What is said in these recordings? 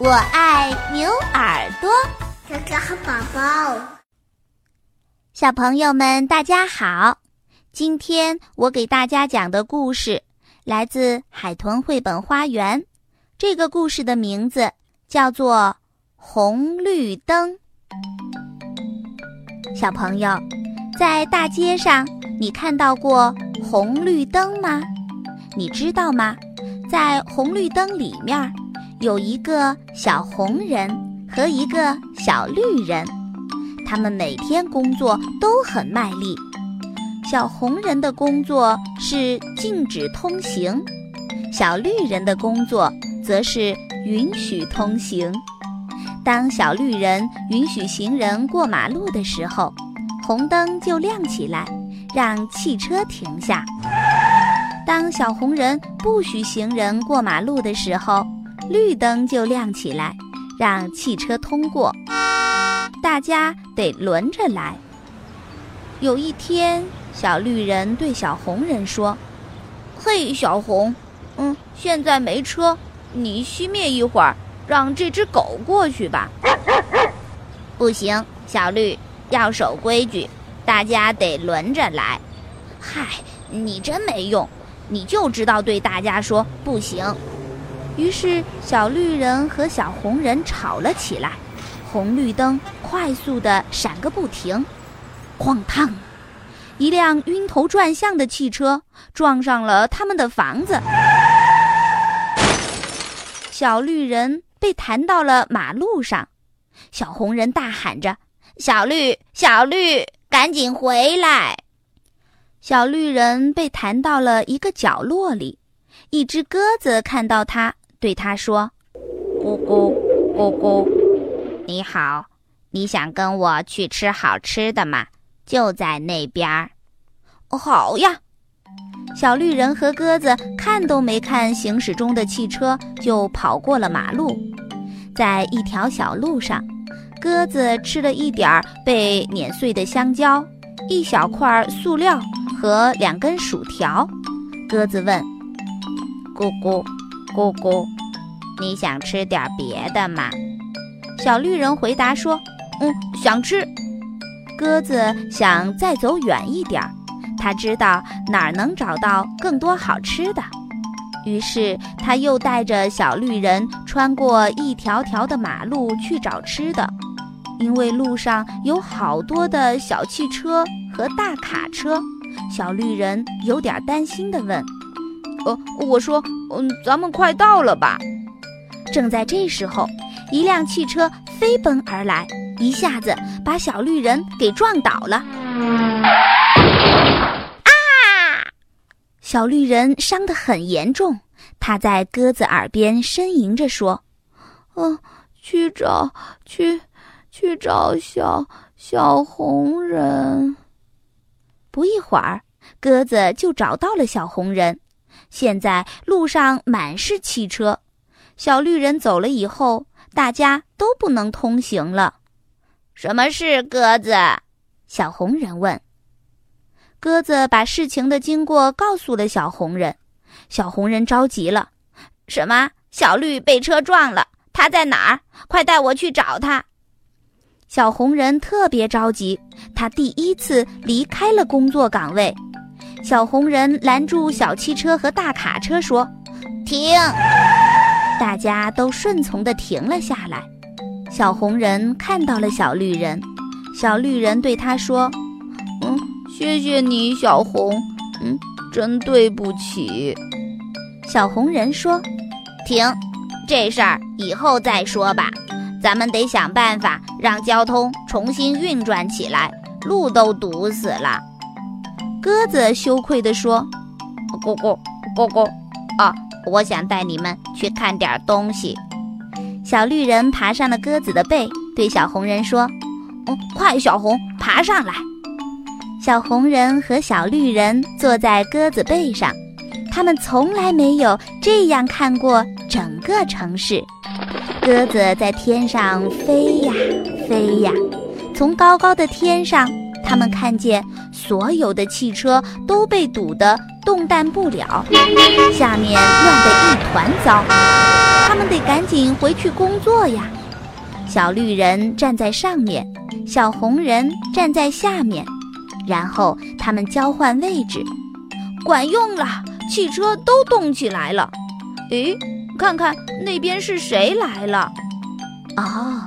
我爱牛耳朵，哥哥和宝宝，小朋友们大家好。今天我给大家讲的故事来自海豚绘本花园。这个故事的名字叫做《红绿灯》。小朋友，在大街上你看到过红绿灯吗？你知道吗？在红绿灯里面，有一个小红人和一个小绿人，他们每天工作都很卖力。小红人的工作是禁止通行，小绿人的工作则是允许通行。当小绿人允许行人过马路的时候，红灯就亮起来，让汽车停下。当小红人不许行人过马路的时候，绿灯就亮起来，让汽车通过。大家得轮着来。有一天，小绿人对小红人说：“嘿，小红，嗯，现在没车，你熄灭一会儿，让这只狗过去吧。”不行，小绿要守规矩，大家得轮着来。嗨，你真没用。你就知道对大家说不行，于是小绿人和小红人吵了起来，红绿灯快速的闪个不停，哐当，一辆晕头转向的汽车撞上了他们的房子，小绿人被弹到了马路上，小红人大喊着：“小绿，小绿，赶紧回来！”小绿人被弹到了一个角落里，一只鸽子看到他，对他说：“咕咕咕咕，你好，你想跟我去吃好吃的吗？就在那边儿。”“好呀！”小绿人和鸽子看都没看行驶中的汽车，就跑过了马路。在一条小路上，鸽子吃了一点儿被碾碎的香蕉，一小块塑料。和两根薯条，鸽子问：“咕咕，咕咕，你想吃点别的吗？”小绿人回答说：“嗯，想吃。”鸽子想再走远一点，他知道哪儿能找到更多好吃的，于是他又带着小绿人穿过一条条的马路去找吃的，因为路上有好多的小汽车和大卡车。小绿人有点担心地问：“呃，我说，嗯，咱们快到了吧？”正在这时候，一辆汽车飞奔而来，一下子把小绿人给撞倒了。啊！小绿人伤得很严重，他在鸽子耳边呻吟着说：“嗯，去找，去，去找小小红人。”不一会儿，鸽子就找到了小红人。现在路上满是汽车，小绿人走了以后，大家都不能通行了。什么事，鸽子？小红人问。鸽子把事情的经过告诉了小红人。小红人着急了：“什么？小绿被车撞了？他在哪儿？快带我去找他！”小红人特别着急，他第一次离开了工作岗位。小红人拦住小汽车和大卡车，说：“停！”大家都顺从地停了下来。小红人看到了小绿人，小绿人对他说：“嗯，谢谢你，小红。嗯，真对不起。”小红人说：“停，这事儿以后再说吧。”咱们得想办法让交通重新运转起来，路都堵死了。鸽子羞愧地说：“咕咕咕咕，啊，我想带你们去看点东西。”小绿人爬上了鸽子的背，对小红人说：“哦，快，小红，爬上来。”小红人和小绿人坐在鸽子背上，他们从来没有这样看过整个城市。鸽子在天上飞呀飞呀，从高高的天上，他们看见所有的汽车都被堵得动弹不了，下面乱得一团糟，他们得赶紧回去工作呀！小绿人站在上面，小红人站在下面，然后他们交换位置，管用了，汽车都动起来了。诶，看看那边是谁来了？哦，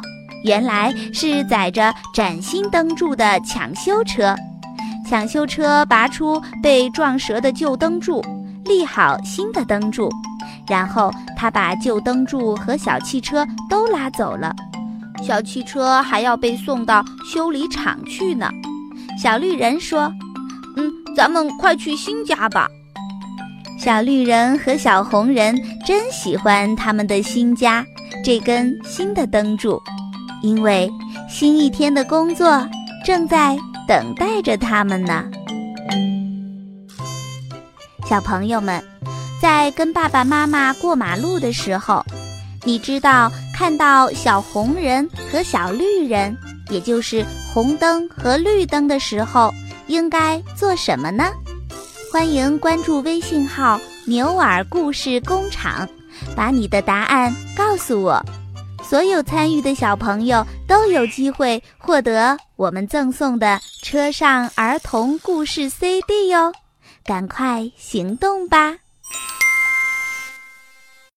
原来是载着崭新灯柱的抢修车。抢修车拔出被撞折的旧灯柱，立好新的灯柱，然后他把旧灯柱和小汽车都拉走了。小汽车还要被送到修理厂去呢。小绿人说：“嗯，咱们快去新家吧。”小绿人和小红人真喜欢他们的新家这根新的灯柱，因为新一天的工作正在等待着他们呢。小朋友们，在跟爸爸妈妈过马路的时候。你知道看到小红人和小绿人，也就是红灯和绿灯的时候，应该做什么呢？欢迎关注微信号“牛耳故事工厂”，把你的答案告诉我。所有参与的小朋友都有机会获得我们赠送的车上儿童故事 CD 哟！赶快行动吧！